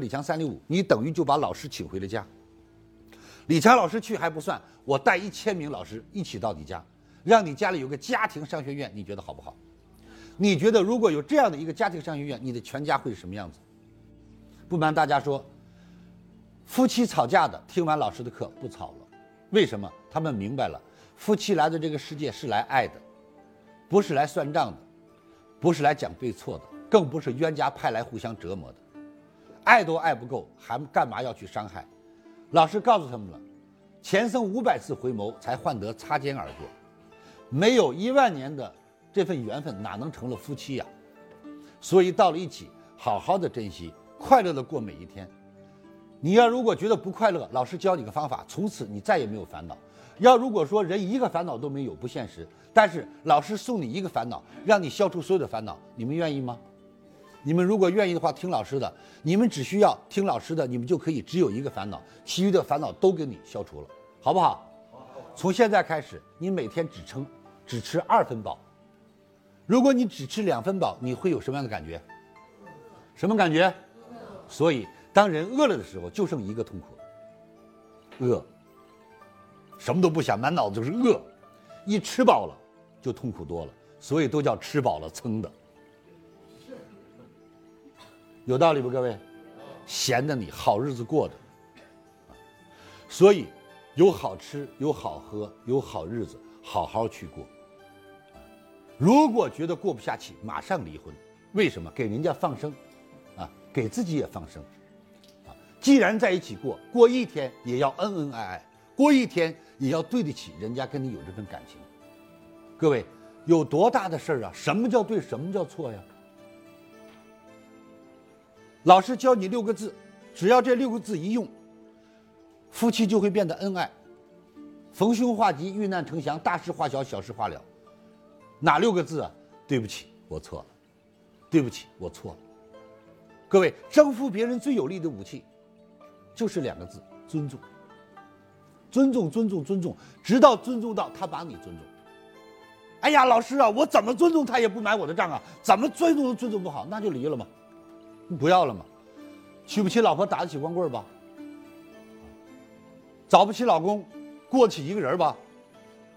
李强三六五，你等于就把老师请回了家。李强老师去还不算，我带一千名老师一起到你家，让你家里有个家庭商学院，你觉得好不好？你觉得如果有这样的一个家庭商学院，你的全家会是什么样子？不瞒大家说，夫妻吵架的听完老师的课不吵了，为什么？他们明白了，夫妻来的这个世界是来爱的，不是来算账的，不是来讲对错的，更不是冤家派来互相折磨的。爱都爱不够，还干嘛要去伤害？老师告诉他们了，前生五百次回眸才换得擦肩而过，没有一万年的这份缘分，哪能成了夫妻呀？所以到了一起，好好的珍惜。快乐的过每一天，你要如果觉得不快乐，老师教你个方法，从此你再也没有烦恼。要如果说人一个烦恼都没有，不现实。但是老师送你一个烦恼，让你消除所有的烦恼，你们愿意吗？你们如果愿意的话，听老师的，你们只需要听老师的，你们就可以只有一个烦恼，其余的烦恼都给你消除了，好不好？从现在开始，你每天只撑，只吃二分饱。如果你只吃两分饱，你会有什么样的感觉？什么感觉？所以，当人饿了的时候，就剩一个痛苦：饿。什么都不想，满脑子就是饿。一吃饱了，就痛苦多了。所以都叫吃饱了撑的。有道理不，各位？闲的你好日子过的。所以，有好吃，有好喝，有好日子，好好去过。如果觉得过不下去，马上离婚。为什么？给人家放生。啊给自己也放生，啊，既然在一起过，过一天也要恩恩爱爱，过一天也要对得起人家跟你有这份感情。各位，有多大的事儿啊？什么叫对？什么叫错呀？老师教你六个字，只要这六个字一用，夫妻就会变得恩爱，逢凶化吉，遇难成祥，大事化小，小事化了。哪六个字啊？对不起，我错了。对不起，我错了。各位，征服别人最有力的武器，就是两个字：尊重。尊重，尊重，尊重，直到尊重到他把你尊重。哎呀，老师啊，我怎么尊重他也不买我的账啊？怎么尊重都尊重不好，那就离了嘛，不要了嘛。娶不起老婆，打得起光棍吧？找不起老公，过起一个人吧？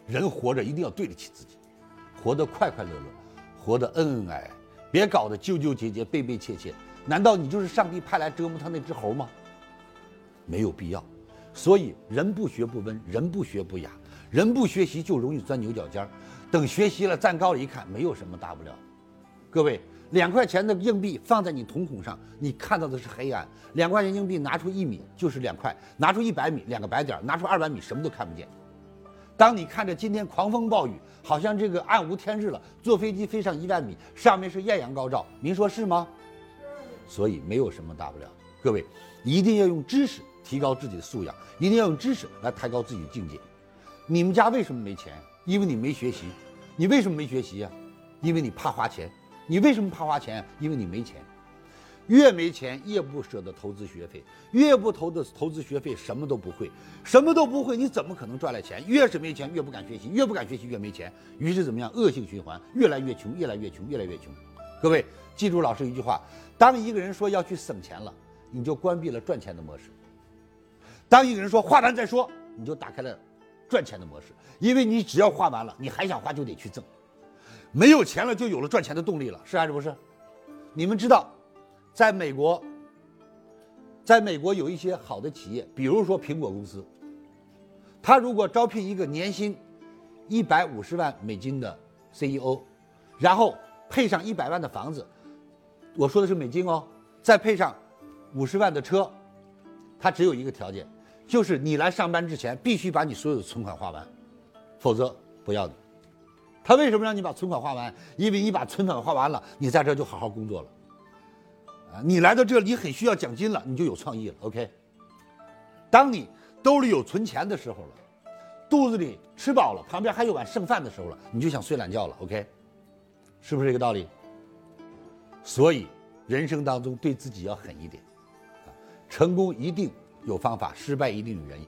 人活着一定要对得起自己，活得快快乐乐，活得恩恩爱爱，别搞得纠纠结结、悲悲切切。难道你就是上帝派来折磨他那只猴吗？没有必要。所以人不学不温，人不学不雅，人不学习就容易钻牛角尖儿。等学习了，站高了一看，没有什么大不了。各位，两块钱的硬币放在你瞳孔上，你看到的是黑暗；两块钱硬币拿出一米就是两块，拿出一百米两个白点，拿出二百米什么都看不见。当你看着今天狂风暴雨，好像这个暗无天日了，坐飞机飞上一万米，上面是艳阳高照，您说是吗？所以没有什么大不了，各位一定要用知识提高自己的素养，一定要用知识来抬高自己的境界。你们家为什么没钱？因为你没学习。你为什么没学习呀？因为你怕花钱。你为什么怕花钱？因为你没钱。越没钱越不舍得投资学费，越不投的投资学费什么都不会，什么都不会，你怎么可能赚来钱？越是没钱越不敢学习，越不敢学习越没钱，于是怎么样？恶性循环，越来越穷，越来越穷，越来越穷。各位记住老师一句话。当一个人说要去省钱了，你就关闭了赚钱的模式；当一个人说花完再说，你就打开了赚钱的模式。因为你只要花完了，你还想花就得去挣，没有钱了就有了赚钱的动力了，是还是不是？你们知道，在美国，在美国有一些好的企业，比如说苹果公司，他如果招聘一个年薪一百五十万美金的 CEO，然后配上一百万的房子。我说的是美金哦，再配上五十万的车，他只有一个条件，就是你来上班之前必须把你所有的存款花完，否则不要你。他为什么让你把存款花完？因为你把存款花完了，你在这就好好工作了。啊，你来到这里很需要奖金了，你就有创意了。OK，当你兜里有存钱的时候了，肚子里吃饱了，旁边还有碗剩饭的时候了，你就想睡懒觉了。OK，是不是这个道理？所以，人生当中对自己要狠一点，啊，成功一定有方法，失败一定有原因。